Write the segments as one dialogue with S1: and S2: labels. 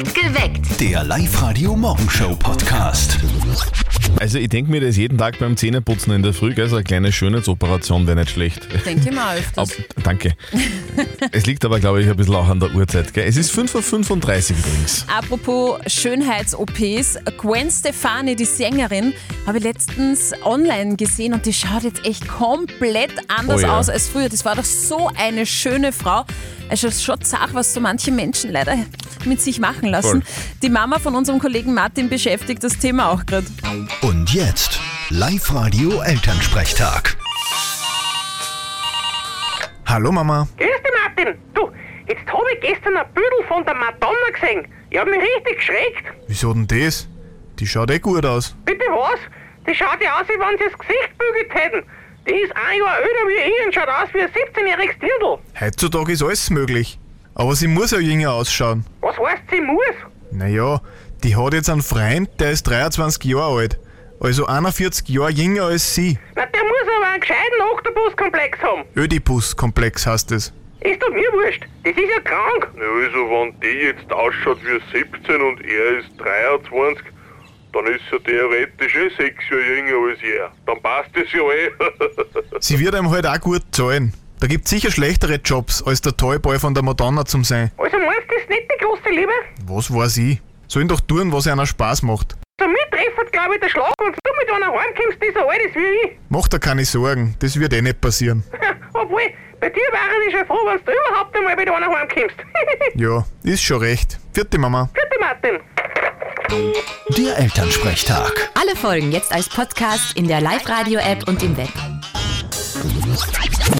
S1: Geweckt.
S2: Der Live-Radio-Morgenshow-Podcast.
S3: Also ich denke mir das jeden Tag beim Zähneputzen in der Früh, gell? so eine kleine Schönheitsoperation wäre nicht schlecht.
S4: Denke mal öfters.
S3: Ab, danke. es liegt aber, glaube ich, ein bisschen auch an der Uhrzeit. Gell? Es ist 5.35 Uhr übrigens.
S4: Apropos Schönheits-OPs, Gwen Stefani, die Sängerin, habe ich letztens online gesehen und die schaut jetzt echt komplett anders
S3: Oh ja.
S4: aus als früher. Das war doch so eine schöne Frau. Also schon zart, was so manche Menschen leider mit sich machen lassen.
S3: Voll.
S4: Die Mama von unserem Kollegen Martin beschäftigt das Thema auch gerade.
S2: Und jetzt Live-Radio-Elternsprechtag.
S5: Hallo Mama.
S6: Grüß dich, Martin. Du, jetzt habe ich gestern ein Büdel von der Madonna gesehen. Ich habe mich richtig geschreckt.
S5: Wieso denn das? Die schaut eh gut aus.
S6: Bitte was? Die schaut ja aus, wie wenn sie das Gesicht bügelt hätten. Die ist ein Jahr älter wie ich und schaut aus wie ein 17-jähriges Dirndl.
S5: Heutzutage ist alles möglich. Aber sie muss ja jünger ausschauen.
S6: Was heißt, sie muss?
S5: Naja, die hat jetzt einen Freund, der ist 23 Jahre alt. Also 41 Jahre jünger als sie.
S6: Na, der muss aber einen gescheiten Oktopuskomplex haben.
S5: Ödipus-Komplex heißt es.
S6: Ist doch mir wurscht. Das ist ja krank.
S7: Ja, also wenn die jetzt ausschaut wie 17 und er ist 23, dann ist er theoretisch eh sechs Jahre jünger als er. Dann passt das ja eh.
S5: Sie wird einem halt auch gut zahlen. Da gibt's sicher schlechtere Jobs, als der Toyboy von der Madonna zum sein.
S6: Also meinst du, das ist nicht die große Liebe?
S5: Was weiß ich? Sollen doch tun, was einer Spaß macht.
S6: So mir treffert, glaube ich, der Schlag, wenn du mit einer heimkommst, die so alt ist wie ich.
S5: Mach dir keine Sorgen, das wird eh nicht passieren.
S6: Obwohl, bei dir wäre ich schon froh, wenn du überhaupt einmal mit einer heimkommst.
S5: Ja, ist schon recht. Vierte Mama.
S6: Bitte, Martin.
S2: Der Elternsprechtag.
S1: Alle Folgen jetzt als Podcast in der Live-Radio-App und im Web.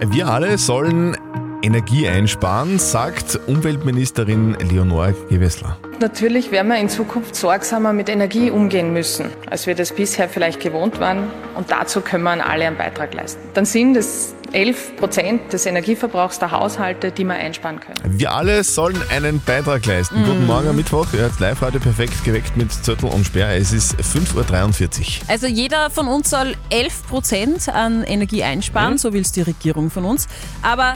S3: Wir alle sollen Energie einsparen, sagt Umweltministerin Leonore Gewessler.
S8: Natürlich werden wir in Zukunft sorgsamer mit Energie umgehen müssen, als wir das bisher vielleicht gewohnt waren. Und dazu können wir an alle einen Beitrag leisten. Dann sind es 11 Prozent des Energieverbrauchs der Haushalte, die wir einsparen können.
S3: Wir alle sollen einen Beitrag leisten. Guten Morgen am Mittwoch. Ihr hört live heute perfekt geweckt mit Zettel und Sperr. Es ist 5.43 Uhr.
S4: Also jeder von uns soll 11% an Energie einsparen,
S3: Mhm.
S4: so will es die Regierung von uns. Aber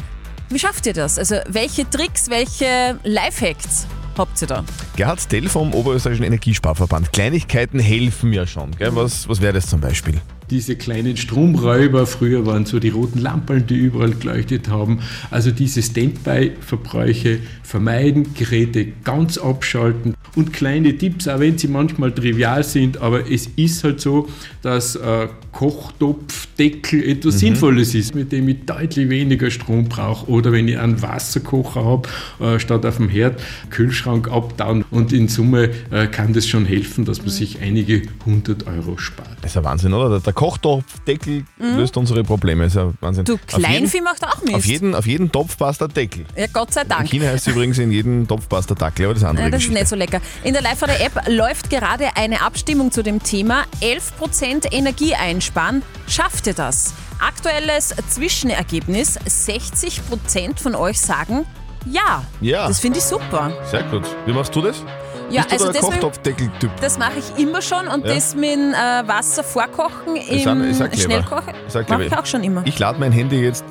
S4: wie schafft ihr das? Also welche Tricks, welche Lifehacks habt ihr da?
S3: Gerhard Tell vom Oberösterreichischen Energiesparverband. Kleinigkeiten helfen ja schon. Gell? Was, was wäre das zum Beispiel?
S9: Diese kleinen Stromräuber, früher waren so die roten Lampen, die überall geleuchtet haben. Also diese Standby-Verbräuche vermeiden, Geräte ganz abschalten und kleine Tipps, auch wenn sie manchmal trivial sind, aber es ist halt so, dass äh, Kochtopfdeckel etwas Sinnvolles ist, mit dem ich deutlich weniger Strom brauche. Oder wenn ich einen Wasserkocher habe, äh, statt auf dem Herd, Kühlschrank abtauen. Und in Summe äh, kann das schon helfen, dass man sich einige hundert Euro spart.
S3: Das ist ein Wahnsinn, oder? Der- Der Kochtopfdeckel löst unsere Probleme. Das ist ein Wahnsinn.
S4: Mhm. Du, Kleinvieh macht auch Mist.
S3: Auf jeden, auf jeden Topf passt der Deckel.
S4: Ja, Gott sei
S3: In
S4: Dank.
S3: China heißt es übrigens, in jedem Topf passt der Dackel, aber das andere
S4: Ja, das ist nicht so lecker. In der Live-Radio-App läuft gerade eine Abstimmung zu dem Thema 11% Energie einsparen. Schafft ihr das? Aktuelles Zwischenergebnis, 60% von euch sagen ja.
S3: Ja.
S4: Das finde ich super.
S3: Sehr gut. Wie machst du das?
S4: Ja,
S3: Bist du
S4: also das mit-
S3: Kochtopfdeckel-Typ?
S4: Das mache ich immer schon und
S3: Ja.
S4: das mit äh, Wasser vorkochen im
S3: auch
S4: mache ich auch schon immer.
S3: Ich lade mein Handy jetzt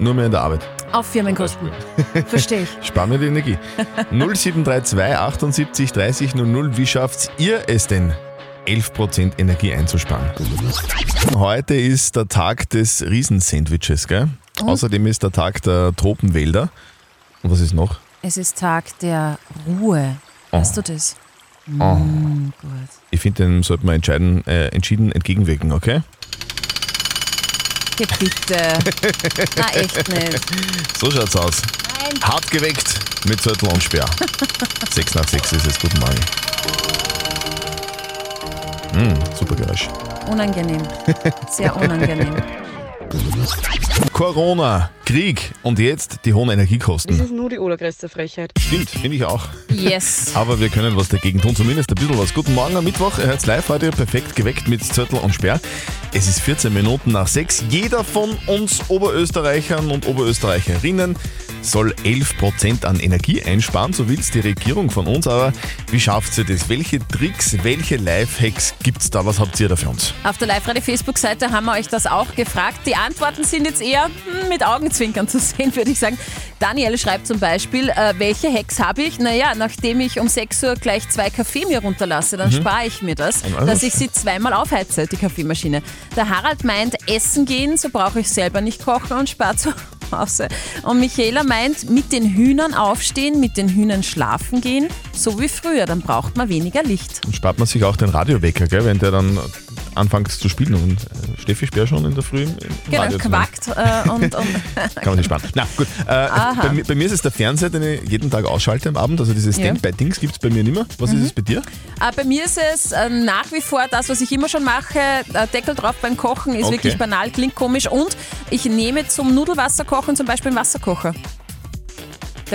S3: nur mehr in der Arbeit.
S4: Auf Firmenkosten. Verstehe ich.
S3: Spar mir die Energie. 0732 78 30 00. Wie schafft ihr es denn, 11% Energie einzusparen? Heute ist der Tag des Riesensandwiches, gell? Außerdem ist der Tag der Tropenwälder. Und was ist noch?
S4: Es ist Tag der Ruhe. Weißt du das?
S3: Oh.
S4: Mm, gut.
S3: Ich finde, dem sollten wir entscheiden, äh, entschieden entgegenwirken, okay?
S4: Geh bitte. Na, echt nicht.
S3: So schaut's aus.
S4: Nein.
S3: Hart geweckt mit Zettel und Sperr. 6 nach 6 ist es. Guten Morgen. Mm, super Geräusch.
S4: Unangenehm. Sehr unangenehm.
S3: Corona, Krieg und jetzt die hohen Energiekosten.
S10: ist nur die allergrößte Frechheit.
S3: Stimmt, finde ich auch.
S4: Yes.
S3: Aber wir können was dagegen tun, zumindest ein bisschen was. Guten Morgen am Mittwoch, ihr hört's live heute, perfekt geweckt mit Zettel und Sperr. Es ist 14 Minuten nach 6. Jeder von uns Oberösterreichern und Oberösterreicherinnen soll 11% an Energie einsparen, so will's die Regierung von uns. Aber wie schafft sie das? Welche Tricks, welche Lifehacks gibt's da? Was habt ihr da für uns?
S4: Auf der Live-Radio-Facebook-Seite haben wir euch das auch gefragt. Die Antworten sind jetzt eher hm, mit Augenzwinkern zu sehen, würde ich sagen. Daniel schreibt zum Beispiel, äh, welche Hacks habe ich? Naja, nachdem ich um 6 Uhr gleich zwei Kaffee mir runterlasse, dann spare ich mir das, dass ich sie zweimal aufheize, die Kaffeemaschine. Der Harald meint, essen gehen, so brauche ich selber nicht kochen und spare zu Hause. Und Michaela meint, mit den Hühnern aufstehen, mit den Hühnern schlafen gehen, so wie früher, dann braucht man weniger Licht.
S3: Dann spart man sich auch den Radiowecker, gell, wenn der dann anfängt zu spielen. Und äh, Steffi sperrt schon in der Früh im
S4: Genau,
S3: Radio
S4: quackt äh, und, und
S3: Kann man sich sparen. Na gut, äh, bei, mir- bei mir ist es der Fernseher, den ich jeden Tag ausschalte am Abend. Also diese.
S4: Mhm.
S3: Standby-Dings gibt es bei mir nicht mehr. Was ist es bei dir?
S4: Äh, bei mir ist es äh, nach wie vor das, was ich immer schon mache. Deckel drauf beim Kochen ist
S3: Okay.
S4: wirklich banal, klingt komisch. Und ich nehme zum Nudelwasser kochen zum Beispiel einen Wasserkocher.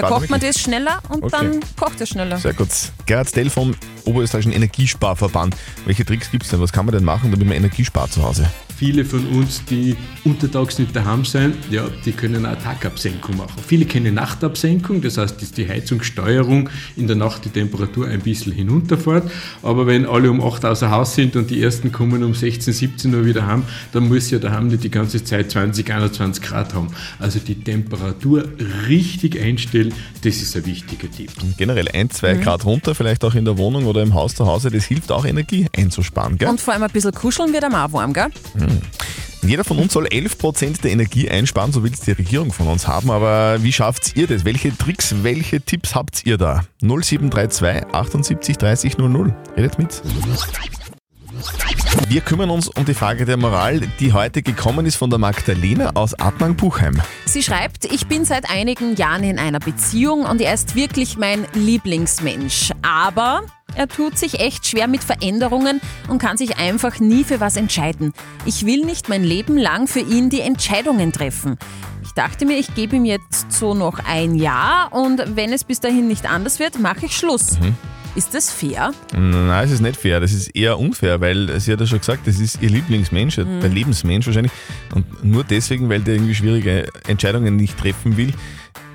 S4: Da kocht man das schneller und
S3: Okay.
S4: dann kocht es schneller.
S3: Sehr gut. Gerhard Dell vom Oberösterreichischen Energiesparverband. Welche Tricks gibt es denn? Was kann man denn machen, damit man Energie spart zu Hause?
S9: Viele von uns, die untertags nicht daheim sind, ja, die können eine Tagabsenkung machen. Viele kennen Nachtabsenkung, das heißt, dass die Heizungssteuerung in der Nacht die Temperatur ein bisschen hinunterfährt. Aber wenn alle um 8 außer Haus sind und die ersten kommen um 16, 17 Uhr wieder heim, dann muss ja daheim nicht die ganze Zeit 20, 21 Grad haben. Also die Temperatur richtig einstellen, das ist ein wichtiger Tipp.
S3: Und generell ein, zwei
S4: Mhm.
S3: Grad runter, vielleicht auch in der Wohnung oder im Haus zu Hause, das hilft auch Energie einzusparen. Gell?
S4: Und vor allem ein bisschen kuscheln wird am auch warm, gell?
S3: Jeder von uns soll 11% der Energie einsparen, so will es die Regierung von uns haben. Aber wie schafft ihr das? Welche Tricks, welche Tipps habt ihr da? 0732 78 30 00. Redet mit. Wir kümmern uns um die Frage der Moral, die heute gekommen ist von der Magdalena aus Atmang-Buchheim.
S4: Sie schreibt, ich bin seit einigen Jahren in einer Beziehung und er ist wirklich mein Lieblingsmensch. Aber er tut sich echt schwer mit Veränderungen und kann sich einfach nie für was entscheiden. Ich will nicht mein Leben lang für ihn die Entscheidungen treffen. Ich dachte mir, ich gebe ihm jetzt so noch ein Jahr und wenn es bis dahin nicht anders wird, mache ich Schluss. Ist das fair?
S3: Nein, es ist nicht fair, das ist eher unfair, weil sie hat ja schon gesagt, das ist ihr Lieblingsmensch,
S4: Mhm.
S3: der Lebensmensch wahrscheinlich. Und nur deswegen, weil der irgendwie schwierige Entscheidungen nicht treffen will,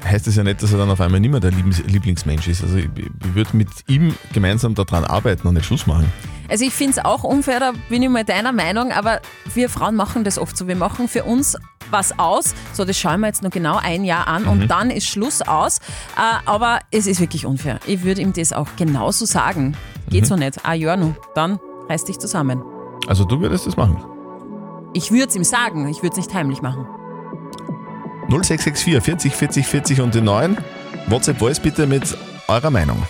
S3: heißt das ja nicht, dass er dann auf einmal nicht mehr der Lieblingsmensch ist. Also ich, ich würde mit ihm gemeinsam daran arbeiten und nicht Schluss machen.
S4: Also ich finde es auch unfair, da bin ich mal deiner Meinung, aber wir Frauen machen das oft so. Wir machen für uns was aus, so das schauen wir jetzt nur genau ein Jahr an und dann ist Schluss aus. Äh, aber es ist wirklich unfair. Ich würde ihm das auch genauso sagen. Geht so nicht. Ah ja, nu, dann reiß dich zusammen.
S3: Also du würdest das machen.
S4: Ich würde es ihm sagen, ich würde es nicht heimlich machen.
S3: 0664 40 40 40 und die 9. WhatsApp Voice bitte mit eurer Meinung.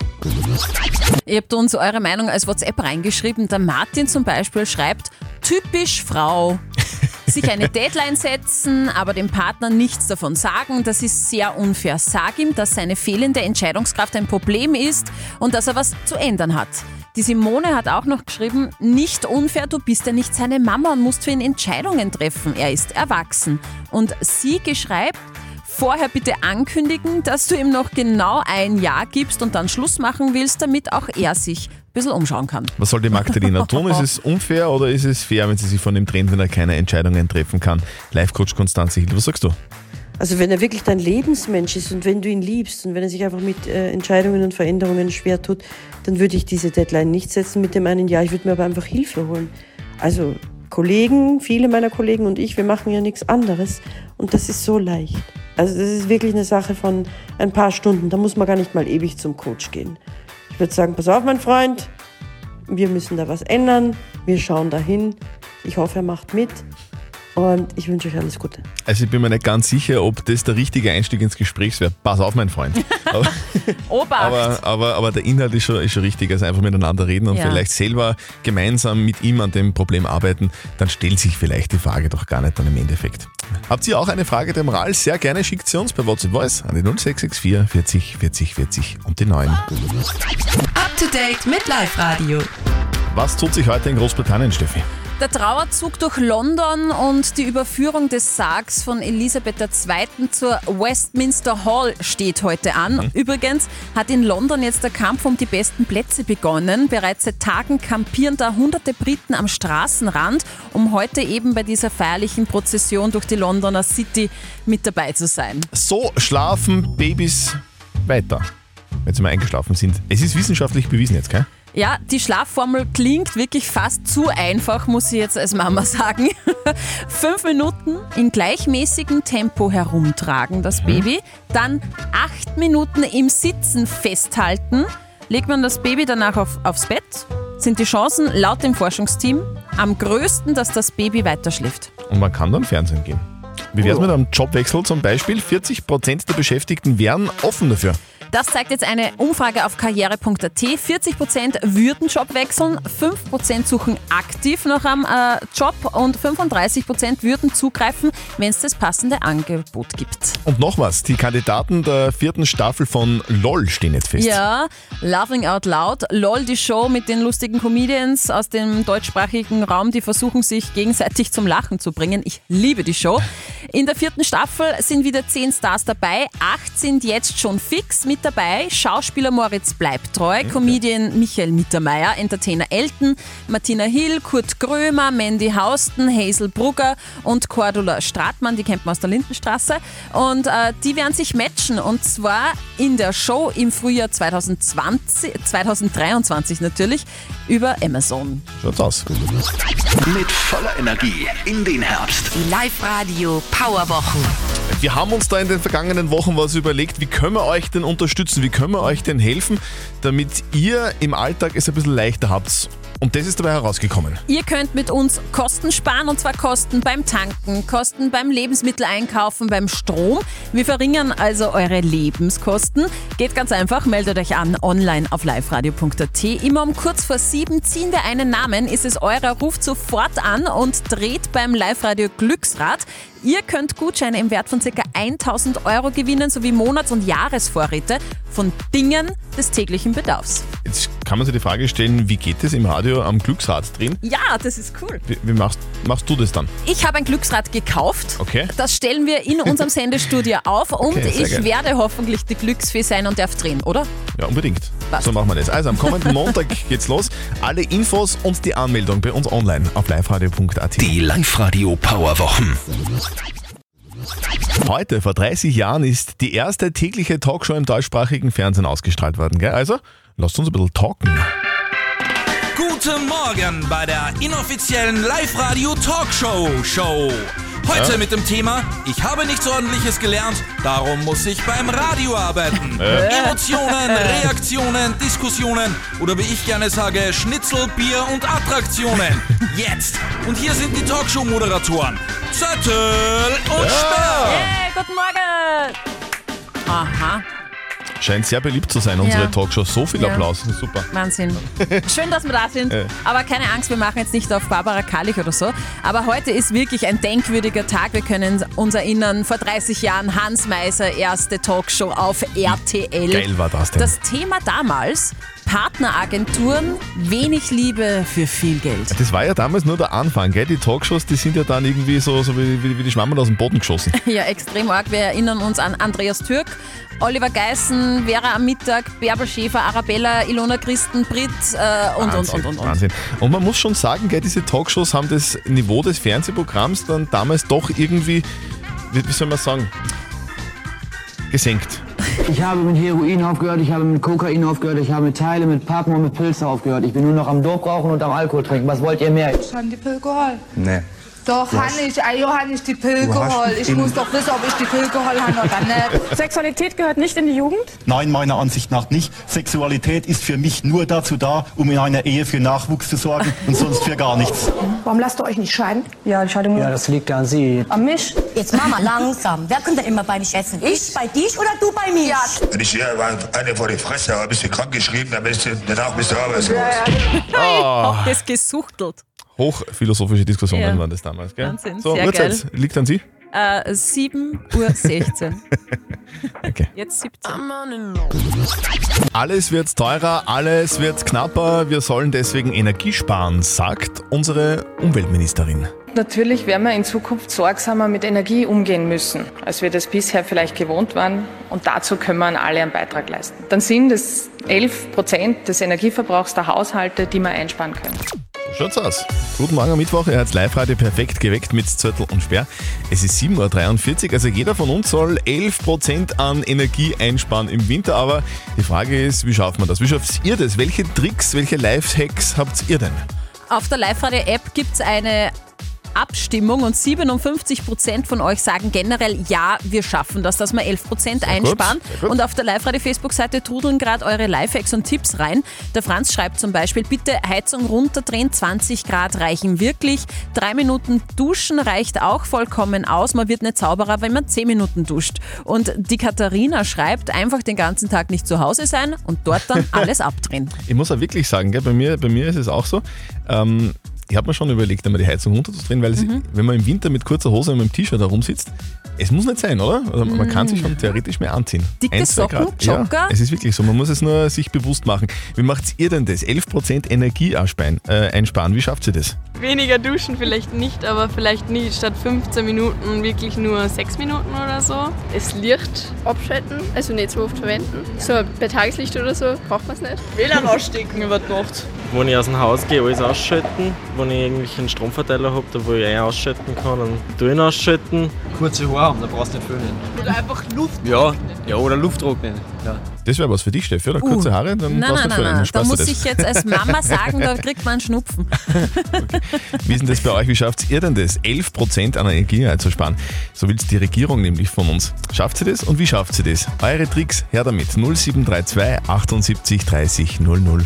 S4: Ihr habt uns eure Meinung als WhatsApp reingeschrieben. Der Martin zum Beispiel schreibt, typisch Frau. Sich eine Deadline setzen, aber dem Partner nichts davon sagen, das ist sehr unfair. Sag ihm, dass seine fehlende Entscheidungskraft ein Problem ist und dass er was zu ändern hat. Die Simone hat auch noch geschrieben, nicht unfair, du bist ja nicht seine Mama und musst für ihn Entscheidungen treffen. Er ist erwachsen. Und sie geschreibt, vorher bitte ankündigen, dass du ihm noch genau ein Jahr gibst und dann Schluss machen willst, damit auch er sich ein bisschen umschauen kann.
S3: Was soll die Magdalena tun? Ist es unfair oder ist es fair, wenn sie sich von ihm trennt, wenn er keine Entscheidungen treffen kann? Live-Coach Konstanze Hill, was sagst du?
S10: Also wenn er wirklich dein Lebensmensch ist und wenn du ihn liebst und wenn er sich einfach mit äh, Entscheidungen und Veränderungen schwer tut, dann würde ich diese Deadline nicht setzen mit dem einen Jahr. Ich würde mir aber einfach Hilfe holen. Also Kollegen, viele meiner Kollegen und ich, wir machen ja nichts anderes und das ist so leicht. Also das ist wirklich eine Sache von ein paar Stunden. Da muss man gar nicht mal ewig zum Coach gehen. Ich würde sagen, pass auf, mein Freund, wir müssen da was ändern. Wir schauen dahin. Ich hoffe, er macht mit. Und ich wünsche euch alles Gute.
S3: Also ich bin mir nicht ganz sicher, ob das der richtige Einstieg ins Gespräch wäre. Pass auf, mein Freund. Aber,
S4: Obacht!
S3: aber, aber, aber der Inhalt ist schon, ist schon richtig. Also einfach miteinander reden und
S4: Ja.
S3: vielleicht selber gemeinsam mit ihm an dem Problem arbeiten. Dann stellt sich vielleicht die Frage doch gar nicht dann im Endeffekt. Habt ihr auch eine Frage der Moral? Sehr gerne schickt sie uns bei WhatsApp Voice an die 0664 40 40 40 und die 9.
S1: Up to date mit Live Radio.
S3: Was tut sich heute in Großbritannien, Steffi?
S4: Der Trauerzug durch London und die Überführung des Sargs von Elisabeth II. zur Westminster Hall steht heute an. Übrigens hat in London jetzt der Kampf um die besten Plätze begonnen. Bereits seit Tagen kampieren da hunderte Briten am Straßenrand, um heute eben bei dieser feierlichen Prozession durch die Londoner City mit dabei zu sein.
S3: So schlafen Babys weiter. wenn sie mal eingeschlafen sind. Es ist wissenschaftlich bewiesen jetzt, gell?
S4: Ja, die Schlafformel klingt wirklich fast zu einfach, muss ich jetzt als Mama sagen. Fünf Minuten in gleichmäßigem Tempo herumtragen, das Baby. Dann acht Minuten im Sitzen festhalten. Legt man das Baby danach auf, aufs Bett, sind die Chancen laut dem Forschungsteam am größten, dass das Baby weiterschläft.
S3: Und man kann dann Fernsehen gehen. Wie wär's mit einem Jobwechsel zum Beispiel? 40% der Beschäftigten wären offen dafür.
S4: Das zeigt jetzt eine Umfrage auf karriere.at. 40% würden Job wechseln, 5% suchen aktiv nach einem äh, Job und 35% würden zugreifen, wenn es das passende Angebot gibt.
S3: Und noch was, die Kandidaten der vierten Staffel von LOL stehen jetzt fest.
S4: Ja, Laughing Out Loud, LOL, die Show mit den lustigen Comedians aus dem deutschsprachigen Raum, die versuchen sich gegenseitig zum Lachen zu bringen. Ich liebe die Show. In der vierten Staffel sind wieder zehn Stars dabei, acht sind jetzt schon fix mit dabei. Schauspieler Moritz Bleibtreu, Comedian Michael Mittermeier, Entertainer Elton, Martina Hill, Kurt Grömer, Mandy Hausten, Hazel Brugger und Cordula Stratmann, die kennt man aus der Lindenstraße. Und äh, die werden sich matchen und zwar in der Show im Frühjahr 2020, 2023 natürlich über Amazon.
S3: Schaut's aus.
S2: Mit voller Energie in den Herbst.
S1: Die Live-Radio Powerwochen.
S3: Wir haben uns da in den vergangenen Wochen was überlegt, wie können wir euch denn unterstützen, wie können wir euch denn helfen, damit ihr im Alltag es ein bisschen leichter habt. Und das ist dabei herausgekommen.
S4: Ihr könnt mit uns Kosten sparen und zwar Kosten beim Tanken, Kosten beim Lebensmitteleinkaufen, beim Strom. Wir verringern also eure Lebenskosten. Geht ganz einfach, meldet euch an online auf liveradio.at. Immer um kurz vor sieben ziehen wir einen Namen, ist es eurer, ruft sofort an und dreht beim Live-Radio Glücksrad. Ihr könnt Gutscheine im Wert von ca. 1000 Euro gewinnen sowie Monats- und Jahresvorräte von Dingen des täglichen Bedarfs.
S3: Jetzt kann man sich die Frage stellen, wie geht es im Radio am Glücksrad drehen?
S4: Ja, das ist cool.
S3: Wie, wie machst, machst du das dann?
S4: Ich habe ein Glücksrad gekauft.
S3: Okay.
S4: Das stellen wir in unserem Sendestudio auf und
S3: Okay,
S4: ich
S3: geil.
S4: werde hoffentlich die Glücksfee sein und darf drehen, oder?
S3: Ja, unbedingt.
S4: Passt.
S3: So machen wir das. Also am kommenden Montag geht's los. Alle Infos und die Anmeldung bei uns online auf liveradio.at.
S2: Die Live-Radio Powerwochen.
S3: Heute, vor 30 Jahren, ist die erste tägliche Talkshow im deutschsprachigen Fernsehen ausgestrahlt worden. Gell? Also, lasst uns ein bisschen talken.
S11: Guten Morgen bei der inoffiziellen Live-Radio-Talkshow Show. Heute
S3: Ja.
S11: mit dem Thema Ich habe nichts ordentliches gelernt, darum muss ich beim Radio arbeiten. Emotionen, Reaktionen, Diskussionen oder wie ich gerne sage, Schnitzel, Bier und Attraktionen. Jetzt. Und hier sind die Talkshow-Moderatoren. Zettel und Sperr.
S4: Hey, guten Morgen! Aha,
S3: Scheint sehr beliebt zu sein, unsere
S4: Ja.
S3: Talkshow. So viel
S4: Ja.
S3: Applaus. Super.
S4: Wahnsinn. Schön, dass wir da sind.
S3: Ja.
S4: Aber keine Angst, wir machen jetzt nicht auf Barbara Kalich oder so. Aber heute ist wirklich ein denkwürdiger Tag. Wir können uns erinnern, vor 30 Jahren Hans Meiser, erste Talkshow auf RTL.
S3: Geil war das denn.
S4: Das Thema damals, Partneragenturen, wenig Liebe für viel Geld.
S3: Das war ja damals nur der Anfang, gell? Die Talkshows, die sind ja dann irgendwie so, so wie, wie, wie die Schwammerl aus dem Boden geschossen.
S4: Ja, extrem arg. Wir erinnern uns an Andreas Türk, Oliver Geißen, Vera am Mittag, Bärbel Schäfer, Arabella, Ilona Christen, Brit äh, und, und,
S3: Wahnsinn,
S4: und, und, und.
S3: Wahnsinn. Und man muss schon sagen, gell, diese Talkshows haben das Niveau des Fernsehprogramms dann damals doch irgendwie, wie, wie soll man sagen, gesenkt.
S12: Ich habe mit Heroin aufgehört, ich habe mit Kokain aufgehört, ich habe mit Teile, mit Pappen und mit Pilze aufgehört. Ich bin nur noch am Doprauchen und am Alkohol trinken. Was wollt ihr mehr?
S13: Ich habe die Pille geholt.
S12: Nee.
S13: Doch,
S12: Du
S13: habe
S12: hast-
S13: ich. Ah, ja, habe ich die Pille geholt. Ich muss doch wissen, ob ich die Pille geholt habe oder nicht.
S14: Sexualität gehört nicht in die Jugend?
S15: Nein, meiner Ansicht nach nicht. Sexualität ist für mich nur dazu da, um in einer Ehe für Nachwuchs zu sorgen und sonst für gar nichts.
S14: Warum lasst ihr euch nicht scheiden? Ja, die Scheidung.
S12: Ja, das liegt an Sie.
S14: An mich?
S16: Jetzt Mama, langsam. Wer könnte immer bei dich essen? Ich bei dich oder du bei mir? Ja.
S17: Wenn ich hier eine vor die Fresse habe, bist du krank geschrieben, dann bist du danach bist du arbeitslos.
S3: Ah.
S4: Hab das gesuchtelt.
S3: Hochphilosophische Diskussionen
S4: Ja.
S3: waren das damals, gell?
S4: Wahnsinn,
S3: so,
S4: sehr
S3: Uhrzeit liegt an Sie.
S4: Äh, 7.16 Uhr.
S3: Okay.
S4: Jetzt 17.
S3: Alles wird teurer, alles wird knapper, wir sollen deswegen Energie sparen, sagt unsere Umweltministerin.
S8: Natürlich werden wir in Zukunft sorgsamer mit Energie umgehen müssen, als wir das bisher vielleicht gewohnt waren. Und dazu können wir alle einen Beitrag leisten. Dann sind es 11 Prozent des Energieverbrauchs der Haushalte, die wir einsparen können.
S3: Schaut's aus. Guten Morgen am Mittwoch, ihr hört Live-Radio perfekt geweckt mit Zettel und Sperr. Es ist 7.43 Uhr, also jeder von uns soll 11% an Energie einsparen im Winter, aber die Frage ist, wie schafft man das? Wie schafft ihr das? Welche Tricks, welche Lifehacks habt ihr denn?
S4: Auf der Live-Radio-App gibt es eine Abstimmung und 57% von euch sagen generell, ja, wir schaffen das, dass wir 11% einsparen.
S18: sehr gut.
S4: Und auf der Live-Radio-Facebook-Seite trudeln gerade eure Lifehacks und Tipps rein. Der Franz schreibt zum Beispiel, bitte Heizung runterdrehen, 20 Grad reichen wirklich. Drei Minuten duschen reicht auch vollkommen aus. Man wird nicht Zauberer, wenn man 10 Minuten duscht. Und die Katharina schreibt, einfach den ganzen Tag nicht zu Hause sein und dort dann alles abdrehen.
S3: Ich muss auch wirklich sagen, gell, bei, mir, bei mir ist es auch so. Ähm, ich habe mir schon überlegt, einmal die Heizung runterzudrehen, weil es,
S4: Mhm.
S3: wenn man im Winter mit kurzer Hose und mit dem T-Shirt herumsitzt, es muss nicht sein, oder? Also man kann sich schon theoretisch mehr anziehen.
S4: Dicke
S3: Ein,
S4: Socken,
S3: Grad. Ja,
S4: Jogger?
S3: es ist wirklich so. Man muss es nur sich bewusst machen. Wie macht ihr denn das? 11% Energie einsparen. Äh, einsparen. Wie schafft ihr das?
S18: Weniger duschen vielleicht nicht, aber vielleicht nie statt 15 Minuten wirklich nur 6 Minuten oder so.
S19: Das Licht abschalten, also nicht so oft verwenden. So bei Tageslicht oder so braucht man es nicht.
S20: WLAN ausstecken über die Nacht. Wenn ich aus dem Haus gehe, alles ausschalten. Wenn ich irgendwie einen Stromverteiler habe, da wo ich einen ausschalten kann, dann tue ich ihn ausschalten.
S21: Kurze Haare haben, da brauchst du nicht föhnen.
S20: Oder einfach Luft.
S21: Ja, ja oder Luft trocknen. Ja.
S3: Das wäre was für dich, Steffi, oder? Kurze
S4: Uh.
S3: Haare, dann
S4: Nein, nein, nein, nein. Da muss
S3: das.
S4: ich jetzt als Mama sagen, da kriegt man einen Schnupfen.
S3: Wie ist denn das bei euch? Wie schafft ihr denn das? 11% an Energie einzusparen. So will es die Regierung nämlich von uns. Schafft sie das und wie schafft sie das? Eure Tricks, her damit. 0732 78 30 00.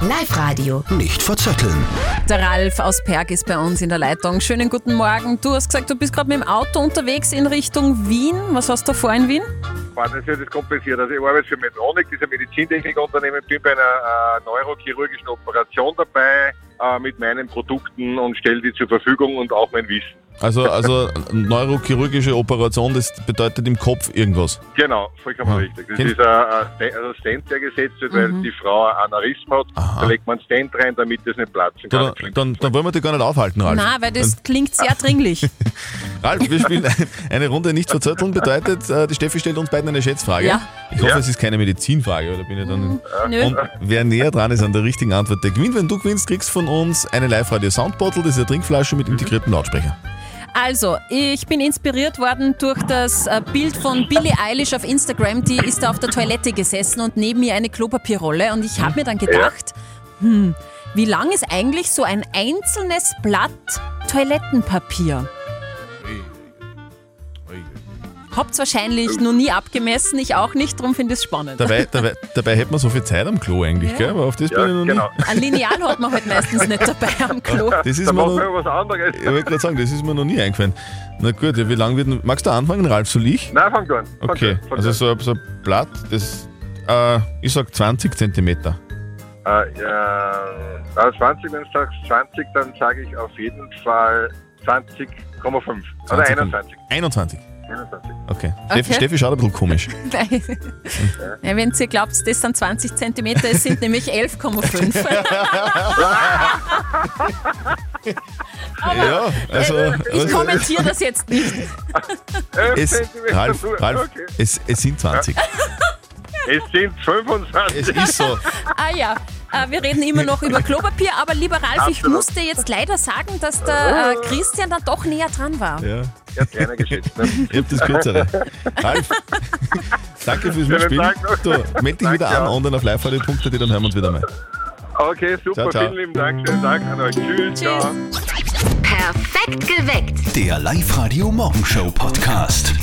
S1: Live-Radio.
S2: Nicht verzetteln.
S4: Der Ralf aus Perg ist bei uns in der Leitung. Schönen guten Morgen. Du hast gesagt, du bist gerade mit dem Auto unterwegs in Richtung Wien. Was hast du vor in Wien?
S7: Das ist das kompliziert. Also ich arbeite für Medtronic, ein Medizintechnikunternehmen, bin bei einer äh, neurochirurgischen Operation dabei äh, mit meinen Produkten und stelle die zur Verfügung und auch mein Wissen.
S3: Also, also neurochirurgische Operation, das bedeutet im Kopf irgendwas.
S7: Genau, vollkommen
S3: Ah.
S7: richtig. Das
S3: Kennt-
S7: ist ein, also ein Stent, der gesetzt wird, weil
S4: Mhm.
S7: die Frau ein Aneurysma hat. Da legt man einen Stent rein, damit das nicht platzen kann.
S3: Dann, dann, dann wollen wir dich gar nicht aufhalten, Ralf.
S4: Nein, weil das klingt sehr dringlich.
S3: Ralf, wir spielen ein- eine Runde nicht verzötteln. Bedeutet, äh, die Steffi stellt uns beiden eine Schätzfrage.
S4: Ja.
S3: Ich hoffe,
S7: Ja.
S3: es ist keine Medizinfrage, oder bin ich dann.
S4: Nö.
S3: Und wer näher dran ist an der richtigen Antwort, der gewinnt. Wenn du gewinnst, kriegst du von uns eine Live-Radio-Soundbottle. Das ist eine Trinkflasche mit integriertem Lautsprecher.
S4: Also, ich bin inspiriert worden durch das äh, Bild von Billie Eilish auf Instagram. Die ist da auf der Toilette gesessen und neben ihr eine Klopapierrolle. Und ich habe mir dann gedacht, hm, wie lang ist eigentlich so ein einzelnes Blatt Toilettenpapier? Habt's wahrscheinlich noch nie abgemessen, ich auch nicht, darum finde ich es spannend.
S3: Dabei, dabei, dabei hätte man so viel Zeit am Klo eigentlich,
S4: Ja.
S3: gell? Aber auf das bin ich noch
S7: genau.
S3: nie.
S4: Ein Lineal hat man halt meistens nicht dabei am Klo.
S3: Das ist
S7: da
S3: mir noch,
S7: was anderes.
S3: ich wollte gerade sagen, das ist mir noch nie eingefallen. Na gut, ja, wie lang wird Magst du anfangen, Ralf? Soll ich?
S7: Nein, fang an. Fang
S3: Okay,
S7: an, fang
S3: also so, ein- so ein Blatt, das, äh, ich sag 20 Zentimeter.
S7: an. Äh, ja, also 20, wenn du sagst 20, dann sage ich auf jeden Fall 20,5. Oder
S3: 20.
S7: 21.
S3: 21.
S7: 21.
S3: Okay.
S4: Okay.
S3: Steffi, Steffi schaut ein bisschen komisch.
S4: Ja, wenn ihr glaubt, das sind 20 cm, es sind nämlich 11,5.
S3: ja, also.
S4: Äh, ich
S3: also-
S4: kommentiere das jetzt nicht.
S3: Es, Ralf, Ralf
S7: Okay.
S3: es, es sind 20.
S7: Es sind 25.
S3: Es ist so.
S4: Ah ja, äh, wir reden immer noch über Klopapier, aber lieber Ralf, ich
S7: Absolut.
S4: muss dir jetzt leider sagen, dass der äh, Christian dann doch näher dran war.
S3: Ja.
S7: Ich hab kleiner geschätzt. Ne?
S3: Ich hab das Kürzere. Ralf, danke fürs Mitspielen. Du, meld dich wieder an
S7: auch.
S3: online auf live-radio.at, dann hören wir uns wieder mal.
S7: Okay, super.
S3: Ciao, ciao.
S7: Vielen lieben Dank. Schönen Tag an euch. Tschüss. Ciao.
S1: Perfekt geweckt.
S2: Der Live-Radio Morgenshow Podcast.